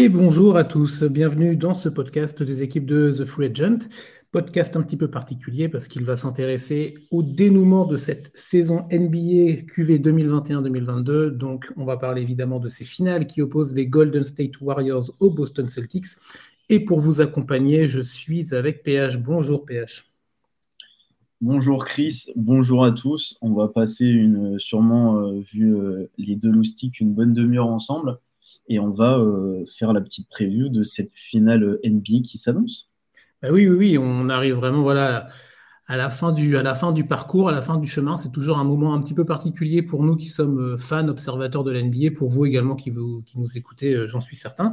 Et bonjour à tous, bienvenue dans ce podcast des équipes de The Free Agent. Podcast un petit peu particulier parce qu'il va s'intéresser au dénouement de cette saison NBA QV 2021-2022. Donc, on va parler évidemment de ces finales qui opposent les Golden State Warriors aux Boston Celtics. Et pour vous accompagner, je suis avec PH. Bonjour PH. Bonjour Chris, bonjour à tous. On va passer une, sûrement, euh, vu euh, les deux loustiques, une bonne demi-heure ensemble et on va euh, faire la petite preview de cette finale NBA qui s'annonce. Bah oui, oui, oui, on arrive vraiment voilà, à, la fin du, parcours, à la fin du chemin. C'est toujours un moment un petit peu particulier pour nous qui sommes euh, fans, observateurs de l'NBA, pour vous également qui, nous écoutez, euh, j'en suis certain.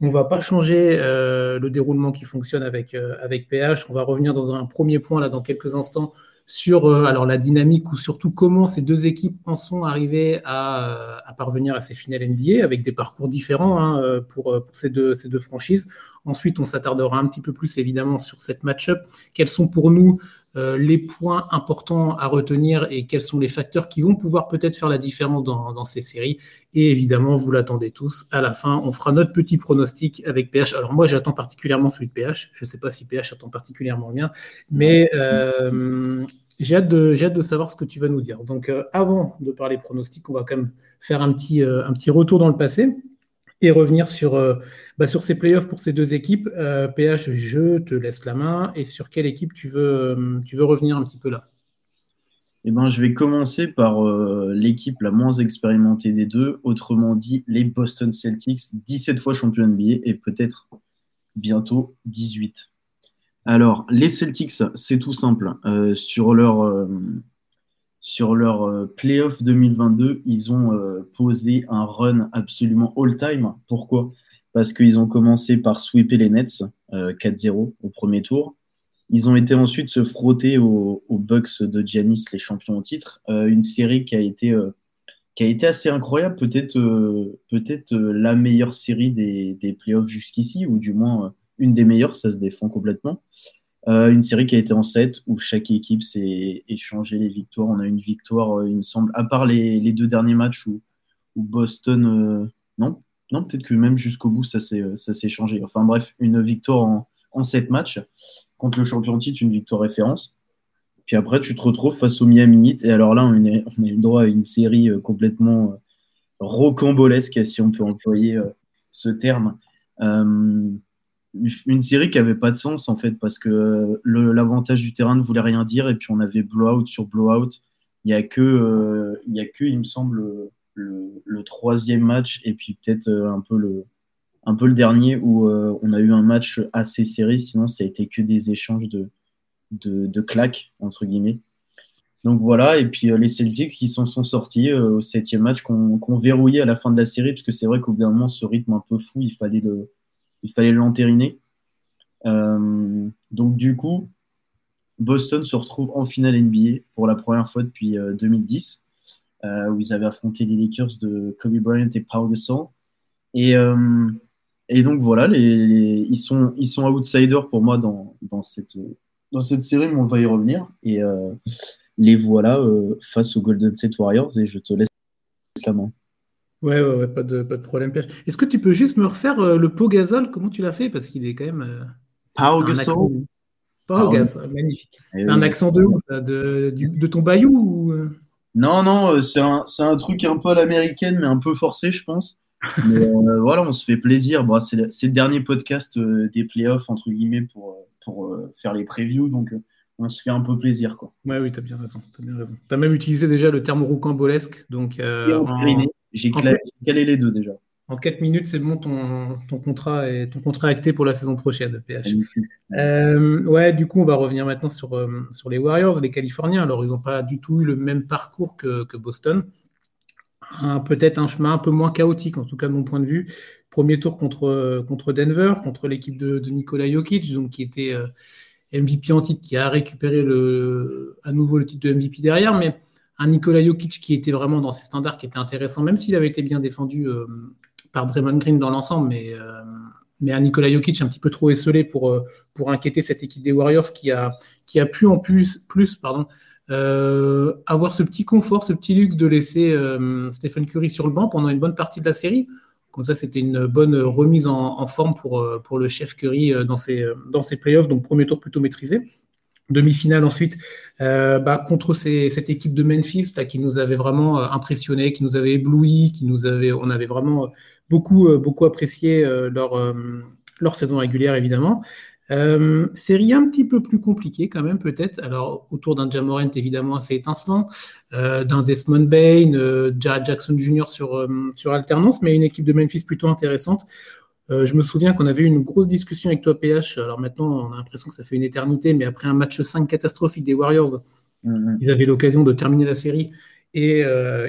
On ne va pas changer le déroulement qui fonctionne avec, avec PH. On va revenir dans un premier point là dans quelques instants sur euh, alors la dynamique ou surtout comment ces deux équipes en sont arrivées à, à parvenir à ces finales NBA avec des parcours différents hein, euh, pour, euh, pour, ces, deux, ces deux franchises. Ensuite, on s'attardera un petit peu plus évidemment sur cette match-up. Quels sont pour nous euh, les points importants à retenir et quels sont les facteurs qui vont pouvoir peut-être faire la différence dans, dans, ces séries? Et évidemment, vous l'attendez tous. À la fin, on fera notre petit pronostic avec PH. Alors moi, j'attends particulièrement celui de PH. Je ne sais pas si PH attend particulièrement bien, mais euh, j'ai hâte, de, savoir ce que tu vas nous dire. Donc, euh, avant de parler pronostic, on va quand même faire un petit, euh, retour dans le passé et revenir sur, euh, bah, ces playoffs pour ces deux équipes. PH, je te laisse la main. Et sur quelle équipe tu veux, tu veux revenir un petit peu là? Eh ben, je vais commencer par l'équipe la moins expérimentée des deux, autrement dit les Boston Celtics, 17 fois champion NBA et peut-être bientôt 18. Alors, les Celtics, c'est tout simple. Euh, sur leur, euh, euh, playoff 2022, ils ont posé un run absolument all-time. Pourquoi? Parce qu'ils ont commencé par sweeper les Nets 4-0 au premier tour. Ils ont été ensuite se frotter aux, Bucks de Giannis, les champions au titre. une série qui a été, qui a été assez incroyable, peut-être peut-être la meilleure série des, des playoffs jusqu'ici, ou du moins une des meilleures, ça se défend complètement. Euh, une série qui a été en 7 où chaque équipe s'est échangé les victoires. On a une victoire, euh, il me semble, à part les, deux derniers matchs où, Boston. Euh, non, non peut-être que même jusqu'au bout, ça s'est changé. Enfin bref, une victoire en, en 7 matchs contre le champion titre, une victoire référence. Puis après, tu te retrouves face au Miami Heat. Et alors là, on, est, on a eu droit à une série complètement rocambolesque, si on peut employer ce terme une série qui avait pas de sens en fait parce que l'avantage du terrain ne voulait rien dire et puis on avait blowout sur blowout. Il y a que, euh, il y a que, il me semble, le, troisième match et puis peut-être euh, un peu le, un peu le dernier où euh, on a eu un match assez serré. Sinon, ça a été que des échanges de, de, de claques entre guillemets. Donc voilà, et puis les Celtics qui s'en sont sortis au septième match, qu'on verrouillait à la fin de la série, parce que c'est vrai qu'au bout d'un moment, ce rythme un peu fou, il fallait le, il fallait l'entériner. Euh, donc du coup, Boston se retrouve en finale NBA pour la première fois depuis 2010, euh, euh, où ils avaient affronté les Lakers de Kobe Bryant et Paul Gasol. Et, et donc voilà, ils, sont, ils sont outsiders pour moi dans, dans, cette, dans cette série, mais on va y revenir. Et les voilà face aux Golden State Warriors, et je te laisse la main. Ouais, ouais, ouais, pas de, pas de problème. Est-ce que tu peux juste me refaire euh, le pot gazole? Comment tu l'as fait? Parce qu'il est quand même. Euh, Pau Gasol. Pau Gasol, magnifique. Eh c'est un accent de de, de, ton bayou euh? Non, non, c'est un, un, truc un peu à l'américaine, mais un peu forcé, je pense. Mais voilà, on se fait plaisir. Bon, c'est le, dernier podcast des playoffs, entre guillemets, pour, pour faire les previews. Donc, on se fait un peu plaisir. Quoi. Ouais, oui, tu as bien raison. Tu as, même utilisé déjà le terme roucambolesque. Donc, j'ai calé les deux déjà. En 4 minutes, c'est bon, ton, ton, contrat est, ton contrat acté pour la saison prochaine, PH. Euh, ouais, du coup, on va revenir maintenant sur, euh, sur les Warriors, les Californiens. Alors, ils n'ont pas du tout eu le même parcours que, que Boston. Peut-être un chemin un peu moins chaotique, en tout cas de mon point de vue. Premier tour contre, contre Denver, contre l'équipe de, de Nikola Jokic, donc, qui était euh, MVP en titre, qui a récupéré le, à nouveau le titre de MVP derrière. Mais un Nikola Jokic qui était vraiment dans ses standards, qui était intéressant, même s'il avait été bien défendu euh, par Draymond Green dans l'ensemble, mais, euh, mais un Nikola Jokic un petit peu trop esselé pour, euh, inquiéter cette équipe des Warriors qui a, qui pu en plus, plus pardon, avoir ce petit confort, ce petit luxe de laisser Stephen Curry sur le banc pendant une bonne partie de la série. Comme ça, c'était une bonne remise en, forme pour, pour le chef Curry dans ses, dans ses playoffs. Donc, premier tour plutôt maîtrisé. Demi-finale ensuite bah, contre cette équipe de Memphis qui nous avait vraiment impressionné, qui nous avait ébloui, qui nous avait, on avait vraiment beaucoup, beaucoup apprécié leur, saison régulière évidemment. Euh, série un petit peu plus compliquée quand même peut-être. Alors autour d'un Jamorant évidemment assez étincelant, euh, d'un Desmond Bain, euh, Jared Jackson Jr. sur alternance, mais une équipe de Memphis plutôt intéressante. Je me souviens qu'on avait eu une grosse discussion avec toi PH. Alors maintenant on a l'impression que ça fait une éternité, mais après un match 5 catastrophique des Warriors, mm-hmm. ils avaient l'occasion de terminer la série et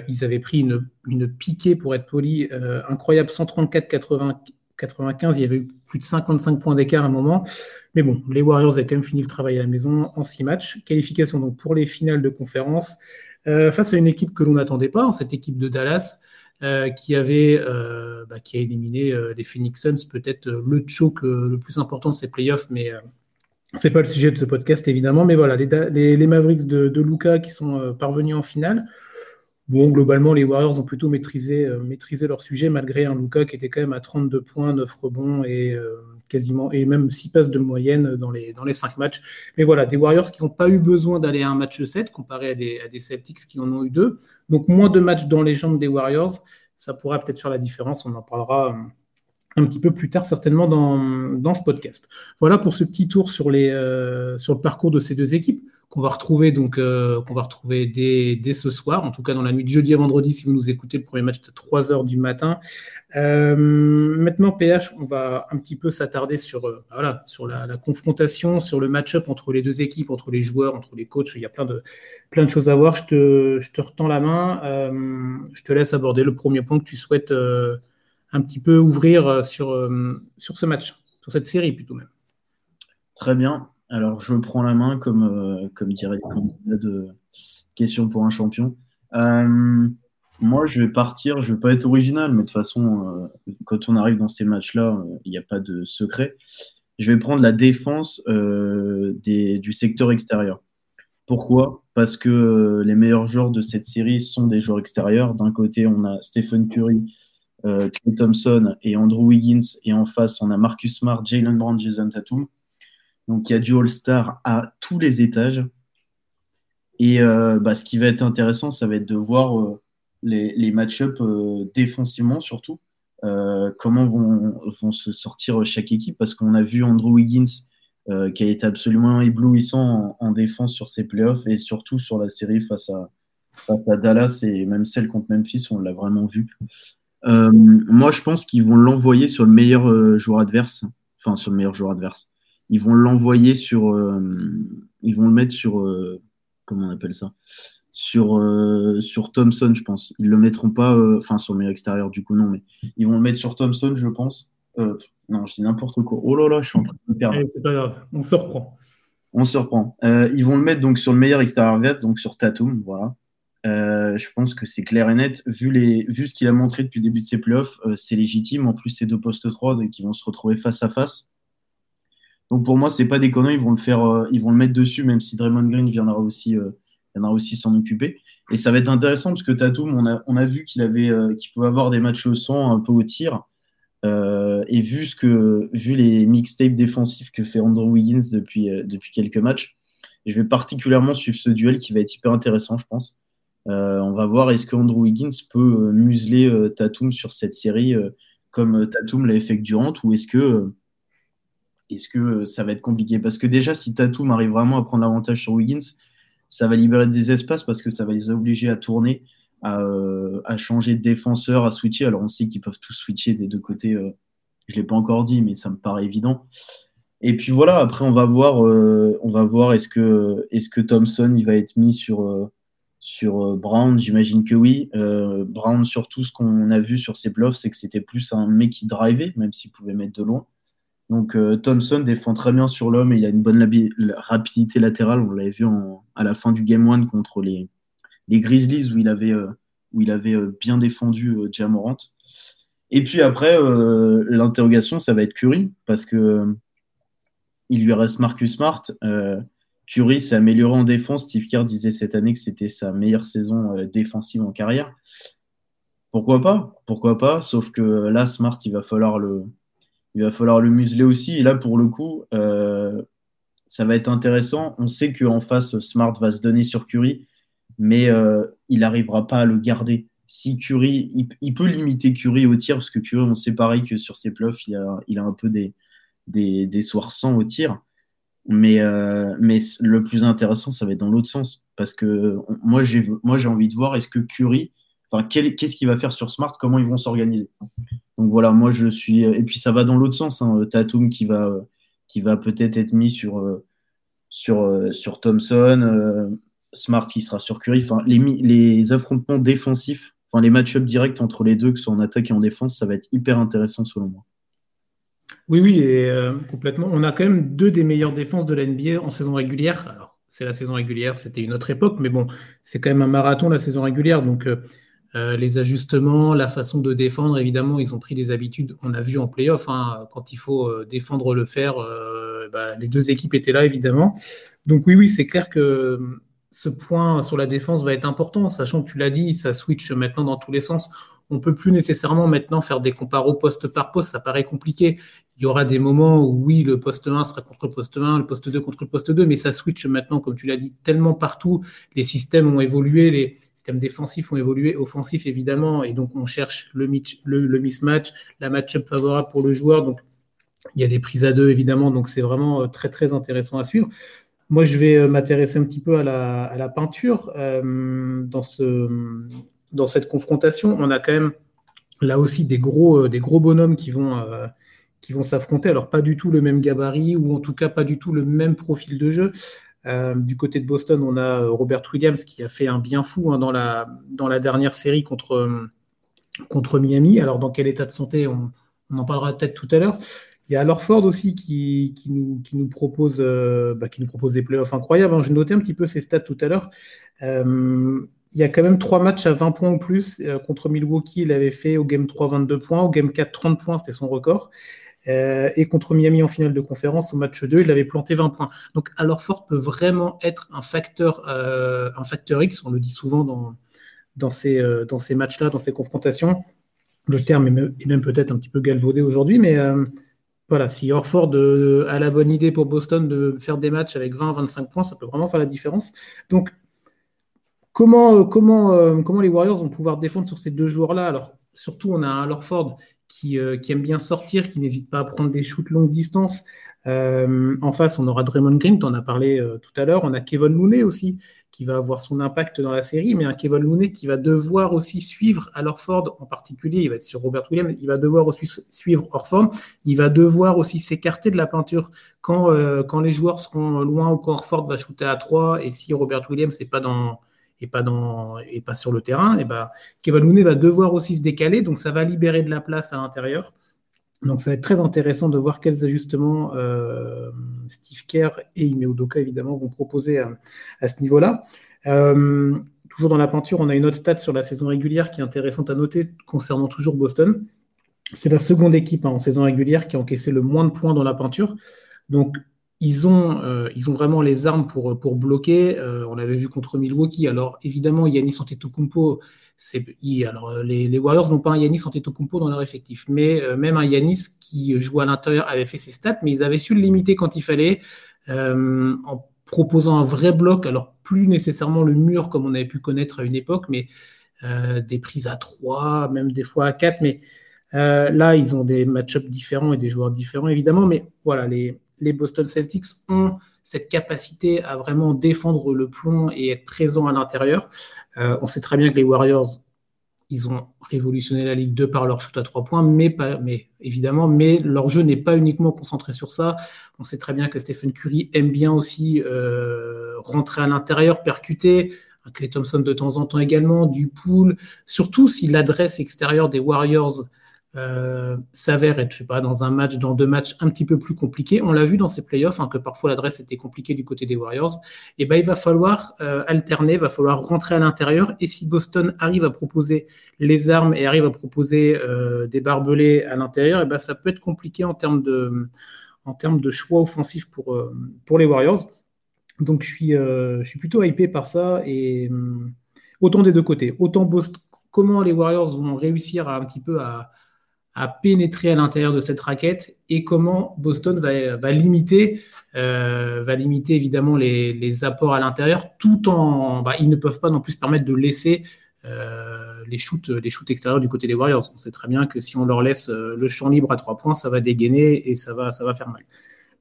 ils avaient pris une, une piquée pour être poli incroyable 134-80 95, il y avait eu plus de 55 points d'écart à un moment. Mais bon, les Warriors avaient quand même fini le travail à la maison en six matchs. Qualification donc pour les finales de conférence euh, face à une équipe que l'on n'attendait pas, cette équipe de Dallas. Euh, qui avait euh, bah, qui a éliminé les Phoenix Suns, peut-être le choke le plus important de ces playoffs, mais c'est pas le sujet de ce podcast évidemment. Mais voilà, les, les, Mavericks de, de Luca qui sont parvenus en finale. Bon, globalement, les Warriors ont plutôt maîtrisé, euh, maîtrisé leur sujet, malgré un Luca qui était quand même à 32 points, 9 rebonds et euh, quasiment et même 6 passes de moyenne dans les, dans les 5 matchs. Mais voilà, des Warriors qui n'ont pas eu besoin d'aller à un match 7 comparé à des, Celtics qui en ont eu deux. Donc moins de matchs dans les jambes des Warriors, ça pourra peut-être faire la différence. On en parlera euh, un petit peu plus tard certainement dans, ce podcast. Voilà pour ce petit tour sur, sur le parcours de ces deux équipes qu'on va retrouver donc euh, qu'on va retrouver dès, ce soir, en tout cas dans la nuit de jeudi à vendredi si vous nous écoutez le premier match de 3 heures du matin. Euh, maintenant PH, on va un petit peu s'attarder sur euh, voilà sur la, confrontation, sur le match-up entre les deux équipes, entre les joueurs, entre les coachs. Il y a plein de plein de choses à voir. Je te, je te retends la main. je te laisse aborder le premier point que tu souhaites un petit peu ouvrir sur sur ce match, sur cette série plutôt même. Très bien. Alors, je prends la main, comme, euh, comme diraient les candidats de question pour un champion. Euh, moi, je vais partir, je ne vais pas être original, mais de toute façon, euh, quand on arrive dans ces matchs-là, il n'y a pas de secret. Je vais prendre la défense des, du secteur extérieur. Pourquoi? Parce que les meilleurs joueurs de cette série sont des joueurs extérieurs. D'un côté, on a Stephen Curry, Clay Thompson et Andrew Wiggins, et en face, on a Marcus Smart, Jalen Brown, Jason Tatum. Donc il y a du All-Star à tous les étages. Et euh, bah, ce qui va être intéressant, ça va être de voir euh, les, match-ups euh, défensivement surtout. comment vont, vont, se sortir chaque équipe parce qu'on a vu Andrew Wiggins qui a été absolument éblouissant en, défense sur ses playoffs et surtout sur la série face à, face à Dallas et même celle contre Memphis, on l'a vraiment vu. moi, je pense qu'ils vont l'envoyer sur le meilleur joueur adverse, enfin sur le meilleur joueur adverse ils vont l'envoyer sur. Euh, ils vont le mettre sur. Euh, comment on appelle ça? Sur, euh, sur Thompson, je pense. Ils le mettront pas. Enfin, sur le meilleur extérieur, du coup, non, mais ils vont le mettre sur Thompson, je pense. non, je dis n'importe quoi. Oh là là, je suis en train de me perdre. c'est pas grave, on se reprend. On se reprend. ils vont le mettre donc sur le meilleur extérieur vert, donc sur Tatum, voilà. je pense que c'est clair et net. Vu, les, vu ce qu'il a montré depuis le début de ses playoffs, c'est légitime. En plus, c'est deux postes 3 qui vont se retrouver face à face. Donc pour moi, c'est pas déconnant, ils vont le faire, euh, ils vont le mettre dessus, même si Draymond Green viendra aussi, euh, viendra aussi s'en occuper. Et ça va être intéressant parce que Tatum, on a, on a vu qu'il avait, euh, qu'il pouvait avoir des matchs au son un peu au tir. et vu ce que, vu les mixtapes défensifs que fait Andrew Wiggins depuis, depuis quelques matchs, je vais particulièrement suivre ce duel qui va être hyper intéressant, je pense. on va voir est-ce que Andrew Wiggins peut museler Tatum sur cette série comme Tatum l'a fait avec Durant ou est-ce que est-ce que euh, ça va être compliqué? Parce que déjà, si Tatum arrive vraiment à prendre l'avantage sur Wiggins, ça va libérer des espaces parce que ça va les obliger à tourner, à, euh, changer de défenseur, à switcher. Alors on sait qu'ils peuvent tous switcher des deux côtés. Euh, je ne l'ai pas encore dit, mais ça me paraît évident. Et puis voilà, après on va voir, on va voir est-ce que, est Thompson il va être mis sur, sur Brown? J'imagine que oui. Brown, surtout ce qu'on a vu sur ses bluffs, c'est que c'était plus un mec qui drivait, même s'il pouvait mettre de loin. Donc euh, Thompson défend très bien sur l'homme et il a une bonne rapidité latérale. On l'avait vu à la fin du Game 1 contre les, Grizzlies où il avait, euh, où il avait euh, bien défendu Jamorant. Et puis après, l'interrogation, ça va être Curry parce que il lui reste Marcus Smart. Curry s'est amélioré en défense. Steve Kerr disait cette année que c'était sa meilleure saison défensive en carrière. Pourquoi pas? Pourquoi pas? Sauf que là, Smart, il va falloir le, il va falloir le museler aussi. Et là, pour le coup, euh, ça va être intéressant. On sait qu'en face, Smart va se donner sur Curry, mais euh, il n'arrivera pas à le garder. Si Curry, il, peut limiter Curry au tir, parce que Curry, on sait pareil que sur ses bluffs, il a, un peu des, des, soirs sans au tir. Mais, euh, le plus intéressant, ça va être dans l'autre sens. Parce que moi, j'ai envie de voir est-ce que Curry, enfin, qu'est-ce qu'il va faire sur Smart, comment ils vont s'organiser? Donc voilà, moi je suis. Et puis ça va dans l'autre sens. Hein, Tatum qui va, qui va peut-être être mis sur, sur, Thompson, euh, Smart qui sera sur Curry. Les, affrontements défensifs, enfin les match-ups directs entre les deux, que ce soit en attaque et en défense, ça va être hyper intéressant selon moi. Oui, oui, et euh, complètement. On a quand même deux des meilleures défenses de la NBA en saison régulière. Alors, c'est la saison régulière, c'était une autre époque, mais bon, c'est quand même un marathon la saison régulière. Donc, euh, euh, les ajustements, la façon de défendre, évidemment, ils ont pris des habitudes. On a vu en playoff, hein, quand il faut défendre le faire, bah, les deux équipes étaient là, évidemment. Donc, oui, oui, c'est clair que ce point sur la défense va être important, sachant que tu l'as dit, ça switch maintenant dans tous les sens on peut plus nécessairement maintenant faire des comparos poste par poste, ça paraît compliqué. Il y aura des moments où oui, le poste 1 sera contre le poste 1, le poste 2 contre le poste 2, mais ça switch maintenant, comme tu l'as dit, tellement partout. Les systèmes ont évolué, les systèmes défensifs ont évolué, offensifs évidemment, et donc on cherche le, mismatch, la match-up favorable pour le joueur. Donc il y a des prises à deux évidemment, donc c'est vraiment euh, très très intéressant à suivre. Moi, je vais euh, m'intéresser un petit peu à la, peinture euh, dans ce dans cette confrontation, on a quand même là aussi des gros, euh, des gros bonhommes qui vont, euh, vont s'affronter. Alors, pas du tout le même gabarit, ou en tout cas pas du tout le même profil de jeu. Euh, du côté de Boston, on a Robert Williams qui a fait un bien fou hein, dans, la, dans la dernière série contre, contre Miami. Alors, dans quel état de santé on, en parlera peut-être tout à l'heure. Il y a Ford aussi qui, qui, nous, qui, nous propose, bah, qui nous propose des playoffs incroyables. Hein. Je notais un petit peu ses stats tout à l'heure il y a quand même trois matchs à 20 points ou plus. Euh, contre Milwaukee, il avait fait au Game 3 22 points, au Game 4 30 points, c'était son record. Euh, et contre Miami en finale de conférence, au match 2, il avait planté 20 points. Donc Ford peut vraiment être un facteur, euh, un facteur X, on le dit souvent dans, ces, ces matchs-là, dans ces confrontations. Le terme est même, peut-être un petit peu galvaudé aujourd'hui, mais voilà, si Orford a la bonne idée pour Boston de faire des matchs avec 20-25 points, ça peut vraiment faire la différence. Donc Comment, euh, euh, comment les Warriors vont pouvoir défendre sur ces deux joueurs-là? Alors, surtout, on a un Lorford qui, euh, qui, aime bien sortir, qui n'hésite pas à prendre des shoots longue distance. en face, on aura Draymond Green, tu en as parlé tout à l'heure. On a Kevin Looney aussi, qui va avoir son impact dans la série, mais un Kevin Looney qui va devoir aussi suivre à Lorford en particulier. Il va être sur Robert Williams, il va devoir aussi suivre Orford. Il va devoir aussi s'écarter de la peinture quand, quand les joueurs seront loin ou quand Orford va shooter à 3 et si Robert Williams n'est pas dans et pas, sur le terrain, et bah, Kevin Looney va devoir aussi se décaler, donc ça va libérer de la place à l'intérieur. Donc ça va être très intéressant de voir quels ajustements euh, Steve Kerr et Ime Udoka évidemment vont proposer à, ce niveau-là. Euh, toujours dans la peinture, on a une autre stat sur la saison régulière qui est intéressante à noter concernant toujours Boston. C'est la seconde équipe hein, en saison régulière qui a encaissé le moins de points dans la peinture. Donc ils ont, euh, ils ont vraiment les armes pour, pour bloquer. Euh, on l'avait vu contre Milwaukee. Alors évidemment, Yanis Antetokounmpo, c'est, alors les, Warriors n'ont pas un Yanis Antetokounmpo dans leur effectif, mais euh, même un Yanis qui joue à l'intérieur avait fait ses stats, mais ils avaient su le limiter quand il fallait, en proposant un vrai bloc. Alors plus nécessairement le mur comme on avait pu connaître à une époque, mais des prises à 3, même des fois à 4, mais là, ils ont des match-ups différents et des joueurs différents, évidemment. Mais voilà, les, les Boston Celtics ont cette capacité à vraiment défendre le plomb et être présent à l'intérieur. Euh, on sait très bien que les Warriors, ils ont révolutionné la Ligue 2 par leur shoot à trois points, mais, évidemment, mais leur jeu n'est pas uniquement concentré sur ça. On sait très bien que Stephen Curry aime bien aussi euh, rentrer à l'intérieur, percuter. Clay Thompson de temps en temps également, du pool, surtout si l'adresse extérieure des Warriors euh, s'avère être, pas, dans un match, dans deux matchs un petit peu plus compliqués. On l'a vu dans ces playoffs, hein, que parfois l'adresse était compliquée du côté des Warriors. Et ben, il va falloir euh, alterner, il va falloir rentrer à l'intérieur. Et si Boston arrive à proposer les armes et arrive à proposer euh, des barbelés à l'intérieur, et ben, ça peut être compliqué en termes de, en termes de choix offensifs pour, pour les Warriors. Donc, je suis, je suis plutôt hypé par ça. Et autant des deux côtés, autant Boston comment les Warriors vont réussir à un petit peu à, pénétrer à l'intérieur de cette raquette et comment Boston va, limiter, euh, limiter évidemment les, apports à l'intérieur, tout en, bah, ils ne peuvent pas non plus se permettre de laisser euh, les shoots, les shoots extérieurs du côté des Warriors. On sait très bien que si on leur laisse euh, le champ libre à trois points, ça va dégainer et ça va, ça va faire mal.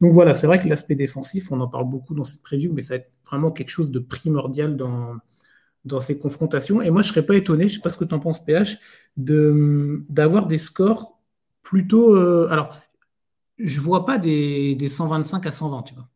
Donc voilà, c'est vrai que l'aspect défensif, on en parle beaucoup dans cette preview, mais ça va être vraiment quelque chose de primordial dans, dans ces confrontations. Et moi, je ne serais pas étonné, je ne sais pas ce que tu en penses, PH, d'avoir des scores plutôt. Euh, alors, je ne vois pas des, 125 à 120, tu vois.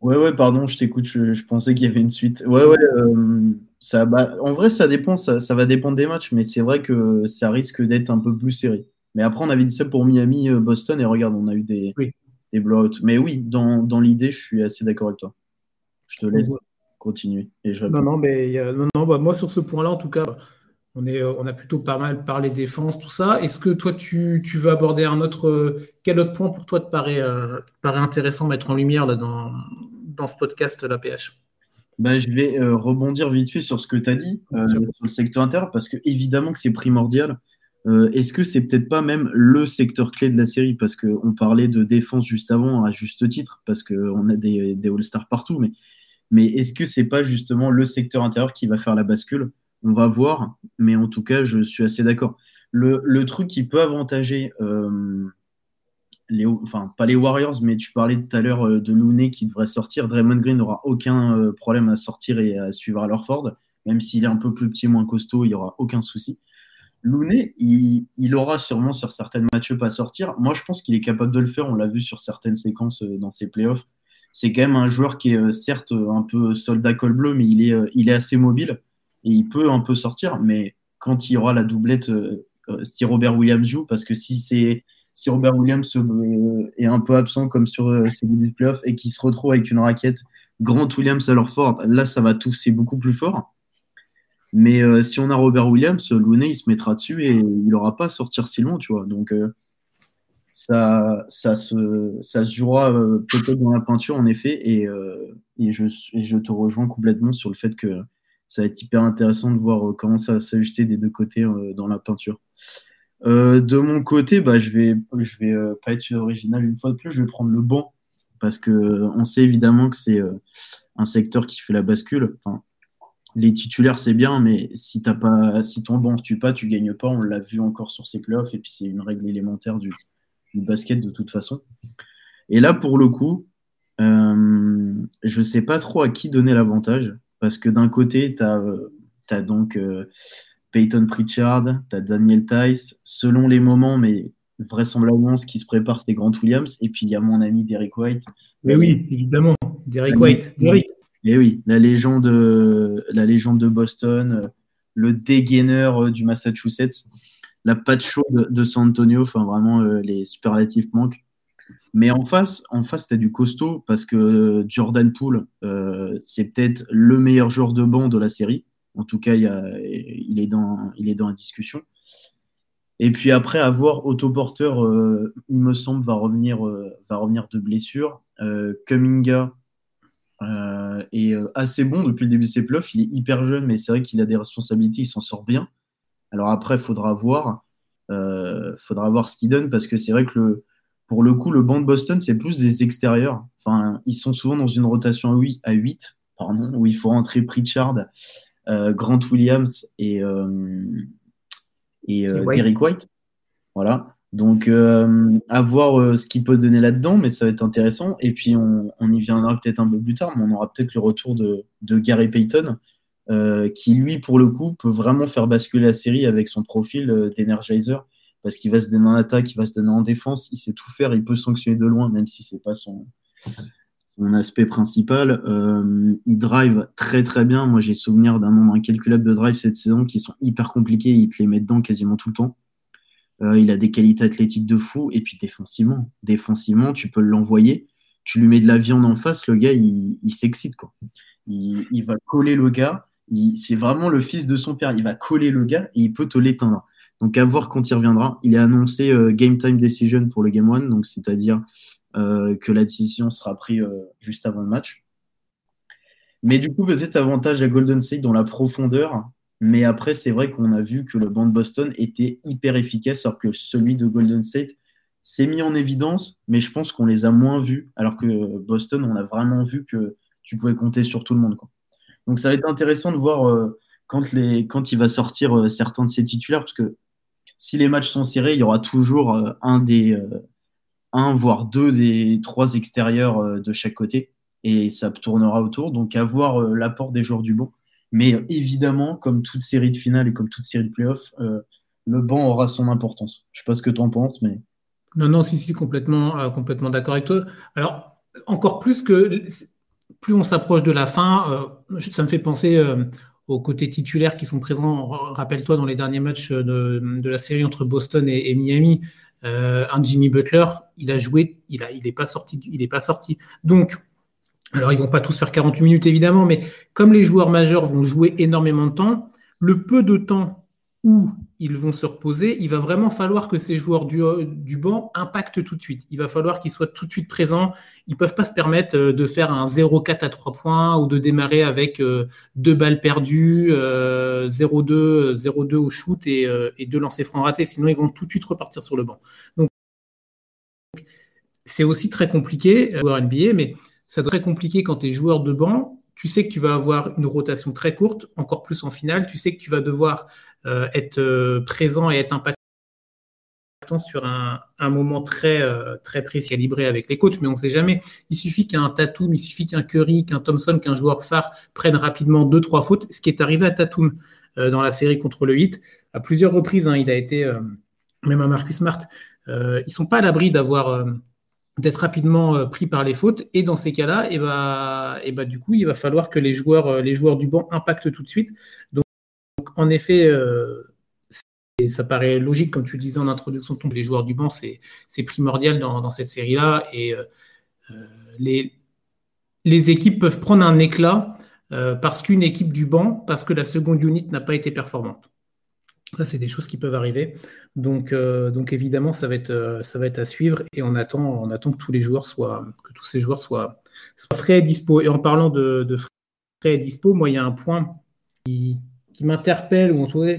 Ouais, ouais, pardon, je t'écoute, je, pensais qu'il y avait une suite. Ouais, ouais, euh, ça, bah, en vrai, ça dépend, ça, va dépendre des matchs, mais c'est vrai que ça risque d'être un peu plus serré. Mais après, on avait dit ça pour Miami, euh, Boston, et regarde, on a eu des, des blowouts. Mais oui, dans, l'idée, je suis assez d'accord avec toi. Je te laisse continuer. Et je non, non, mais non, bah, moi, sur ce point-là, en tout cas, on, est, on a plutôt pas mal parlé défense, tout ça. Est-ce que toi, tu, veux aborder un autre. Euh, quel autre point pour toi te paraît, euh, paraît intéressant mettre en lumière là, dans, dans ce podcast, la PH bah, je vais rebondir vite fait sur ce que tu as dit sur le secteur intérieur, parce que évidemment que c'est primordial. Euh, est-ce que c'est peut-être pas même le secteur clé de la série? Parce qu'on parlait de défense juste avant, à juste titre, parce qu'on a des, All-Stars partout, mais, mais est-ce que c'est pas justement le secteur intérieur qui va faire la bascule? On va voir, mais en tout cas, je suis assez d'accord. Le, truc qui peut avantager, euh, les, enfin pas les Warriors, mais tu parlais tout à l'heure euh, de Looney qui devrait sortir. Draymond Green n'aura aucun problème à sortir et à suivre à Lorford, même s'il est un peu plus petit, moins costaud, il n'y aura aucun souci. Looney, il, aura sûrement sur certaines matchs à sortir. Moi, je pense qu'il est capable de le faire. On l'a vu sur certaines séquences euh, dans ses playoffs. C'est quand même un joueur qui est euh, certes un peu soldat col bleu, mais il est, euh, il est assez mobile et il peut un peu sortir. Mais quand il y aura la doublette, si Robert Williams joue, parce que si c'est si Robert Williams est un peu absent comme sur ses débuts de playoffs et qu'il se retrouve avec une raquette Grant Williams leur fort, là ça va tousser beaucoup plus fort. Mais euh, si on a Robert Williams, Looney, il se mettra dessus et il n'aura pas à sortir si loin, tu vois. Donc, euh, ça, se, ça jouera euh, peut-être dans la peinture, en effet. Et, et, je, te rejoins complètement sur le fait que ça va être hyper intéressant de voir comment ça va s'ajuster des deux côtés dans la peinture. de mon côté, bah, je vais, je vais pas être original une fois de plus, je vais prendre le banc parce que on sait évidemment que c'est un secteur qui fait la bascule. Les titulaires, c'est bien, mais si, as pas, si ton banc ne tue pas, tu gagnes pas. On l'a vu encore sur ces playoffs, et puis c'est une règle élémentaire du, basket de toute façon. Et là, pour le coup, euh, je ne sais pas trop à qui donner l'avantage, parce que d'un côté, tu as, as, donc euh, Peyton Pritchard, tu as Daniel Tice, selon les moments, mais vraisemblablement ce qui se prépare, c'est Grant Williams, et puis il y a mon ami Derek White. Mais oui, évidemment, Derek White. Derek, et oui, la légende, la légende de Boston, le dégaineur euh, du Massachusetts, la patte de San Antonio, enfin vraiment euh, les superlatifs manquent. Mais en face, en face, as du costaud parce que Jordan Poole, euh, c'est peut-être le meilleur joueur de banc de la série. En tout cas, il, est, dans, il est dans la discussion. Et puis après, avoir autoporteur, il me semble, va revenir, va revenir de blessure. Euh, euh, assez bon depuis le début de ses playoffs. Il est hyper jeune, mais c'est vrai qu'il a des responsabilités, il s'en sort bien. Alors après, il faudra voir, euh, faudra voir ce qu'il donne parce que c'est vrai que le, pour le coup, le banc de Boston, c'est plus des extérieurs. Enfin, ils sont souvent dans une rotation à 8, à 8 pardon, où il faut rentrer Pritchard, euh, Grant Williams et, et, Derek White. Voilà. Donc, euh, à voir euh, ce qu'il peut donner là-dedans, mais ça va être intéressant. Et puis, on, y viendra peut-être un peu plus tard, mais on aura peut-être le retour de, Gary Payton, euh, qui, lui, pour le coup, peut vraiment faire basculer la série avec son profil d'Energizer, parce qu'il va se donner en attaque, il va se donner en défense, il sait tout faire, il peut sanctionner de loin, même si c'est pas son, aspect principal. il drive très très bien. Moi, j'ai souvenir d'un nombre incalculable de drives cette saison qui sont hyper compliqués, il te les met dedans quasiment tout le temps. Euh, il a des qualités athlétiques de fou. Et puis défensivement, défensivement, tu peux l'envoyer. Tu lui mets de la viande en face, le gars, il, s'excite. Il, va coller le gars. C'est vraiment le fils de son père. Il va coller le gars et il peut te l'éteindre. Donc à voir quand il reviendra. Il est annoncé euh, game time decision pour le game one, donc c'est-à-dire euh, que la décision sera prise juste avant le match. Mais du coup, peut-être avantage à Golden State dans la profondeur. Mais après, c'est vrai qu'on a vu que le banc de Boston était hyper efficace, alors que celui de Golden State s'est mis en évidence, mais je pense qu'on les a moins vus, alors que Boston, on a vraiment vu que tu pouvais compter sur tout le monde. Donc ça va être intéressant de voir euh, quand, il va sortir euh, certains de ses titulaires, parce que si les matchs sont serrés, il y aura toujours euh, un des un voire deux des trois extérieurs de chaque côté, et ça tournera autour. Donc à voir l'apport des joueurs du banc. Mais évidemment, comme toute série de finale et comme toute série de playoffs, le banc aura son importance. Je ne sais pas ce que tu en penses, mais non, non, si, si, complètement, complètement d'accord avec toi. Alors, encore plus que plus on s'approche de la fin, euh, ça me fait penser euh, aux côtés titulaires qui sont présents. Rappelle-toi, dans les derniers matchs de, la série entre Boston et, Miami, euh, un Jimmy Butler, il a joué, il n'est pas sorti, pas sorti. Donc, alors ils vont pas tous faire 48 minutes évidemment, mais comme les joueurs majeurs vont jouer énormément de temps, le peu de temps où ils vont se reposer, il va vraiment falloir que ces joueurs du, du banc impactent tout de suite. Il va falloir qu'ils soient tout de suite présents. Ils ne peuvent pas se permettre euh, de faire un 0-4 à 3 points ou de démarrer avec euh, deux balles perdues, 0-2, euh, 0-2 au shoot et, deux lancers francs ratés. Sinon, ils vont tout de suite repartir sur le banc. Donc, c'est aussi très compliqué, joueur NBA, mais ça doit être très compliqué quand tu es joueur de banc tu sais que tu vas avoir une rotation très courte, encore plus en finale. Tu sais que tu vas devoir euh, être euh, présent et être impactant sur un, moment très, euh, très précis, calibré avec les coachs, mais on ne sait jamais. Il suffit qu'un Tatum, il suffit qu'un Curry, qu'un Thompson, qu'un joueur phare prenne rapidement deux, trois fautes, ce qui est arrivé à Tatum dans la série contre le Heat. À plusieurs reprises, hein, il a été, même à Marcus Smart, ils ne sont pas à l'abri d'avoir d'être rapidement pris par les fautes. Et dans ces cas-là, et eh bah, et eh bah, du coup, il va falloir que les joueurs, les joueurs du banc impactent tout de suite. Donc, en effet, euh, ça paraît logique, comme tu le disais en introduction, les joueurs du banc, c'est primordial dans, cette série-là. Et euh, euh, les, équipes peuvent prendre un éclat parce qu'une équipe du banc, parce que la seconde unit n'a pas été performante. Ça, c'est des choses qui peuvent arriver. Donc, évidemment, ça va, être, à suivre et on attend, on attend que tous les joueurs soient, que tous ces joueurs soient, frais et dispo. Et en parlant de, de frais et dispo, moi, il y a un point qui, qui m'interpelle ou en tout cas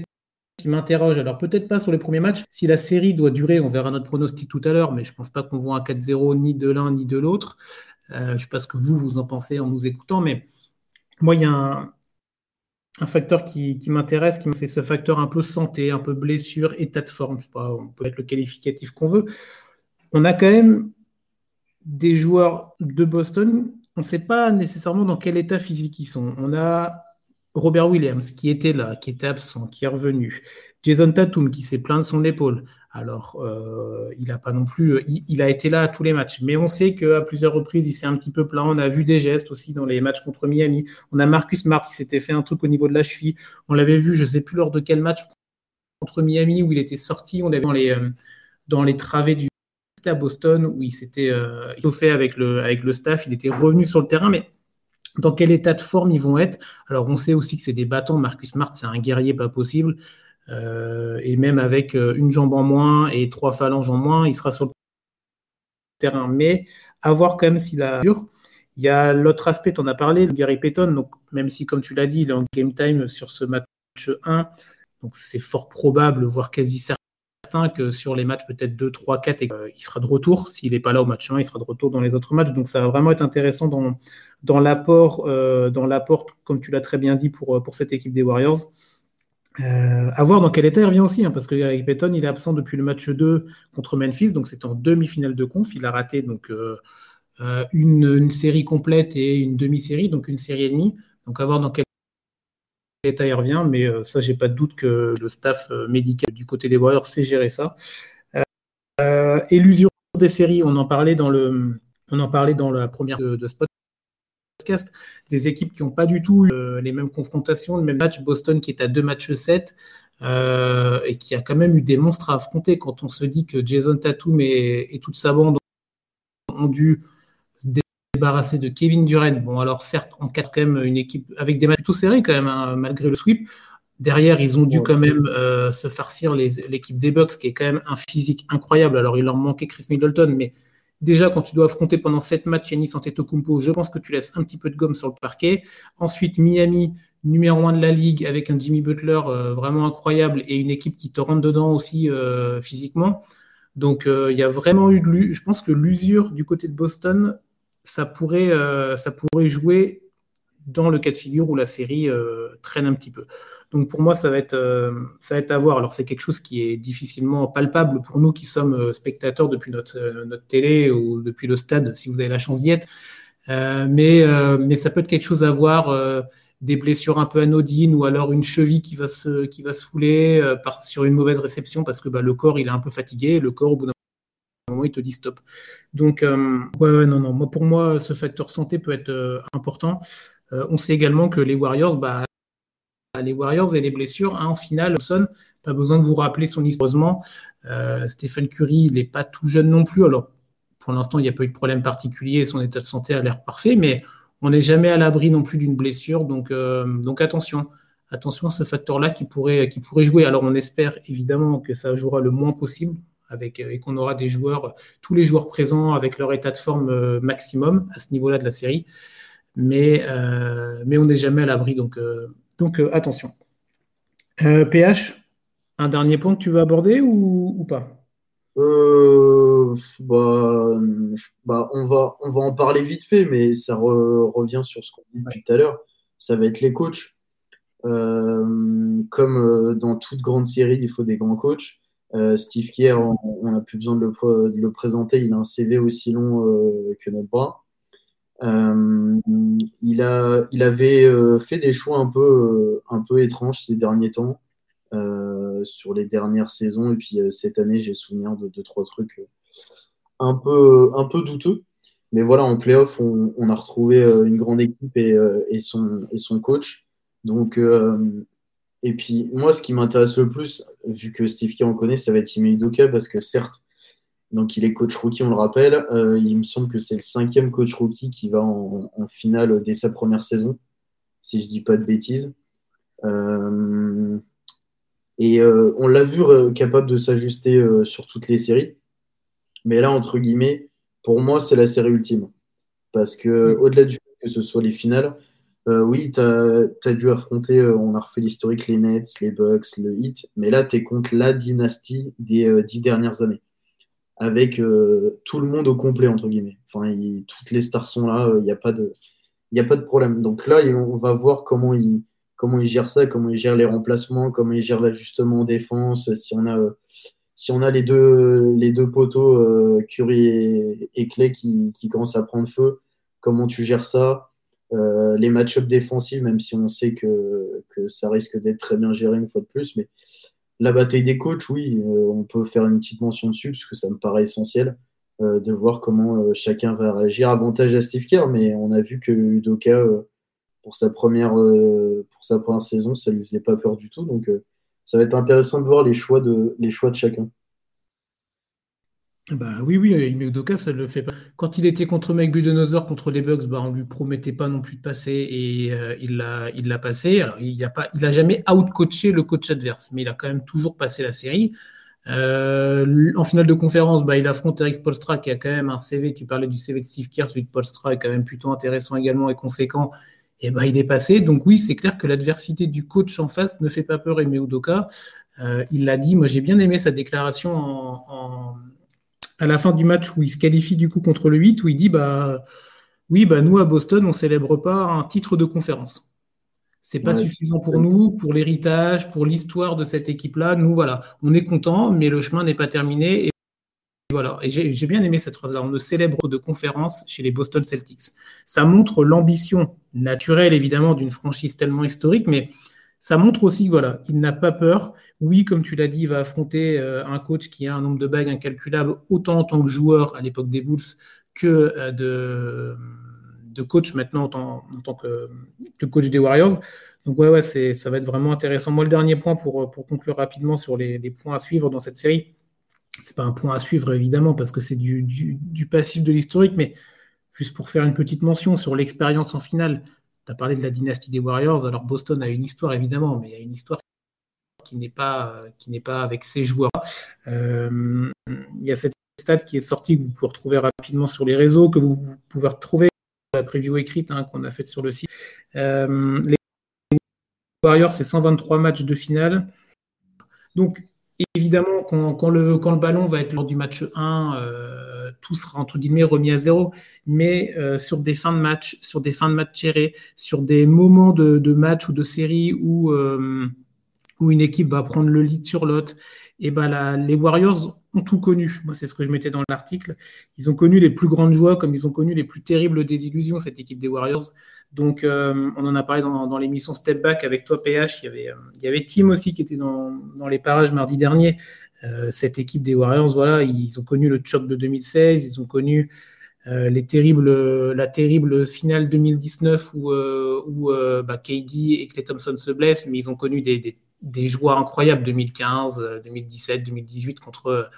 qui m'interroge. Alors peut-être pas sur les premiers matchs. Si la série doit durer, on verra notre pronostic tout à l'heure, mais je pense pas qu'on voit un 4-0 ni de l'un ni de l'autre. Euh, je sais pas ce que vous, vous en pensez en nous écoutant, mais moi, il y a un, facteur qui, m'intéresse, c'est ce facteur un peu santé, un peu blessure, état de forme. Je sais pas, on peut être le qualificatif qu'on veut. On a quand même des joueurs de Boston, on ne sait pas nécessairement dans quel état physique ils sont. On a Robert Williams, qui était là, qui était absent, qui est revenu. Jason Tatum, qui s'est plaint de son épaule. Alors, euh, il a pas non plus, il, a été là à tous les matchs, mais on sait qu'à plusieurs reprises, il s'est un petit peu plaint. On a vu des gestes aussi dans les matchs contre Miami. On a Marcus Smart qui s'était fait un truc au niveau de la cheville. On l'avait vu, je sais plus lors de quel match contre Miami où il était sorti. On l'avait dans les euh, dans les travées du à Boston où il s'était euh, fait avec le avec le staff. Il était revenu sur le terrain, mais dans quel état de forme ils vont être. Alors, on sait aussi que c'est des bâtons. Marcus Smart, c'est un guerrier pas possible. Euh, et même avec euh, une jambe en moins et trois phalanges en moins, il sera sur le terrain. Mais à voir quand même s'il a dur. Il y a l'autre aspect, tu en as parlé, le Gary Payton. Donc, même si, comme tu l'as dit, il est en game time sur ce match 1, donc c'est fort probable, voire quasi certain que sur les matchs peut-être 2, 3, 4, il sera de retour. S'il n'est pas là au match 1, il sera de retour dans les autres matchs. Donc ça va vraiment être intéressant dans, dans l'apport, euh, dans l'apport, comme tu l'as très bien dit pour, pour cette équipe des Warriors. Euh, à voir dans quel état il revient aussi, hein, parce que Payton, il est absent depuis le match 2 contre Memphis, donc c'est en demi-finale de conf. Il a raté donc euh, une, série complète et une demi-série, donc une série et demie. Donc à voir dans quel état il revient, mais ça, j'ai pas de doute que le staff médical du côté des Warriors sait gérer ça. illusion des séries, on en parlait dans le, on en parlait dans la première de, de Spot des équipes qui n'ont pas du tout eu les mêmes confrontations, le même match, Boston qui est à deux matchs 7, euh, et qui a quand même eu des monstres à affronter. Quand on se dit que Jason Tatum et, toute sa bande ont dû se débarrasser de Kevin Durant. Bon, alors certes, on casse quand même une équipe avec des matchs tout serrés quand même, hein, malgré le sweep. Derrière, ils ont dû quand même euh, se farcir l'équipe des Bucks, qui est quand même un physique incroyable. Alors, il leur manquait Chris Middleton, mais Déjà, quand tu dois affronter pendant 7 matchs Yanis Antetokounmpo, je pense que tu laisses un petit peu de gomme sur le parquet. Ensuite, Miami, numéro 1 de la ligue, avec un Jimmy Butler euh, vraiment incroyable et une équipe qui te rentre dedans aussi euh, physiquement. Donc, il y a vraiment eu de Je pense que l'usure du côté de Boston, ça pourrait, ça pourrait jouer dans le cas de figure où la série traîne un petit peu. Donc pour moi, ça va être, euh, ça va être à voir. Alors c'est quelque chose qui est difficilement palpable pour nous qui sommes euh, spectateurs depuis notre, euh, télé ou depuis le stade, si vous avez la chance d'y être. mais, mais ça peut être quelque chose à voir, des blessures un peu anodines ou alors une cheville qui va se, qui va se fouler sur une mauvaise réception parce que bah, le corps il est un peu fatigué, le corps au bout d'un moment il te dit stop. Donc ouais, non, non, moi, pour moi ce facteur santé peut être important. on sait également que les Warriors, bah, les Warriors et les blessures. Hein, en finale, Thompson, pas besoin de vous rappeler son histoire. Euh, Stephen Curry, il n'est pas tout jeune non plus. Alors, pour l'instant, il n'y a pas eu de problème particulier. Son état de santé a l'air parfait, mais on n'est jamais à l'abri non plus d'une blessure. Donc, euh, donc attention. Attention à ce facteur-là qui pourrait, qui pourrait jouer. Alors, on espère évidemment que ça jouera le moins possible avec, et qu'on aura des joueurs, tous les joueurs présents avec leur état de forme euh, maximum à ce niveau-là de la série. Mais, mais on n'est jamais à l'abri. Donc, donc euh, attention. PH, euh, un dernier point que tu veux aborder ou, pas? Euh, bah, bah, on, va, on va en parler vite fait, mais ça revient sur ce qu'on dit depuis tout à l'heure. Ça va être les coachs. comme dans toute grande série, il faut des grands coachs. Steve Kerr, on n'a plus besoin de le, présenter, il a un CV aussi long que notre bras. Euh, il, a, il avait euh, fait des choix un peu, euh, un peu étranges ces derniers temps, sur les dernières saisons. Et puis cette année, j'ai souvenir de trois trucs un peu, un peu douteux. Mais voilà, en playoff, on, on a retrouvé une grande équipe et, et, son, et son coach. Donc, et puis, moi, ce qui m'intéresse le plus, vu que Steve Kerr en connaît, ça va être Ime Udoka, parce que certes, donc il est coach rookie, on le rappelle. Euh, il me semble que c'est le cinquième coach rookie qui va en, finale dès sa première saison, si je ne dis pas de bêtises. Euh, et euh, on l'a vu capable de s'ajuster sur toutes les séries. Mais là, entre guillemets, pour moi, c'est la série ultime. Parce que au-delà du fait que ce soit les finales, oui, tu as, dû affronter, on a refait l'historique, les Nets, les Bucks, le Heat, mais là, tu es contre la dynastie des dix dernières années avec euh, tout le monde au complet, entre guillemets. Enfin, toutes les stars sont là, il n'y a, pas de, a pas de problème. Donc là, on va voir comment il, comment il gère ça, comment il gère les remplacements, comment il gère l'ajustement en défense, si on a, si on a les, deux, les deux poteaux, euh, Curie et, Clay, qui, commencent à prendre feu, comment tu gères ça euh, les match-ups défensifs, même si on sait que, ça risque d'être très bien géré une fois de plus, mais la bataille des coachs, oui, euh, on peut faire une petite mention dessus parce que ça me paraît essentiel euh, de voir comment chacun va réagir. Avantage à Steve Kerr, mais on a vu que Udoka, pour, sa première, pour sa première saison, ça lui faisait pas peur du tout. Donc ça va être intéressant de voir les choix de, les choix de chacun. Bah oui, oui, Udoka, ça le fait pas. Quand il était contre Mike Budenholzer contre les Bucks, bah, on lui promettait pas non plus de passer et euh, il l'a, passé. Alors, il n'a pas, il a jamais out-coaché le coach adverse, mais il a quand même toujours passé la série. Euh, en finale de conférence, bah, il affronte Eric Polstra qui a quand même un CV. Tu parlais du CV de Steve Kerr, celui de Polstra est quand même plutôt intéressant également et conséquent. Et bah, il est passé. Donc oui, c'est clair que l'adversité du coach en face ne fait pas peur. Et Udoka, euh, il l'a dit. Moi, j'ai bien aimé sa déclaration en à la fin du match où il se qualifie du coup contre le 8, où il dit bah oui, bah nous à Boston, on célèbre pas un titre de conférence. C'est pas suffisant pour nous, pour l'héritage, pour l'histoire de cette équipe-là. Nous, voilà, on est content, mais le chemin n'est pas terminé. Et voilà. Et j'ai bien aimé cette phrase-là. On ne célèbre de conférence chez les Boston Celtics. Ça montre l'ambition naturelle, évidemment, d'une franchise tellement historique, mais ça montre aussi voilà, il n'a pas peur. Oui, comme tu l'as dit, il va affronter euh, un coach qui a un nombre de bagues incalculable, autant en tant que joueur à l'époque des Bulls que euh, de, de, coach maintenant en tant, tant que, coach des Warriors. Donc ouais, ouais ça va être vraiment intéressant. Moi, le dernier point pour, pour conclure rapidement sur les, points à suivre dans cette série, c'est pas un point à suivre évidemment parce que c'est du, du passif de l'historique, mais juste pour faire une petite mention sur l'expérience en finale tu as parlé de la dynastie des Warriors. Alors Boston a une histoire évidemment, mais il y a une histoire qui n'est pas, qui n'est pas avec ses joueurs. Euh, il y a cette stats qui est sorti, que vous pouvez retrouver rapidement sur les réseaux, que vous pouvez retrouver la preview écrite hein, qu'on a faite sur le site. Euh, les Warriors, c'est 123 matchs de finale. Donc, évidemment, quand, le, quand, le, ballon va être lors du match 1, euh, tout sera entre guillemets remis à zéro. Mais euh, sur des fins de match, sur des fins de match tirées, sur des moments de, de match ou de série où, où une équipe va prendre le lead sur l'autre, et ben les Warriors ont tout connu. Moi, c'est ce que je mettais dans l'article. Ils ont connu les plus grandes joies comme ils ont connu les plus terribles désillusions, cette équipe des Warriors. Donc, euh, on en a parlé dans, l'émission Step Back avec toi, PH. Il y avait, euh, il y avait Tim aussi qui était dans, les parages mardi dernier. Euh, cette équipe des Warriors, voilà, ils ont connu le choc de 2016, ils ont connu terribles, la terrible finale 2019 où, où bah, KD et Clay Thompson se blessent, mais ils ont connu des, des joies incroyables 2015, 2017, 2018 contre,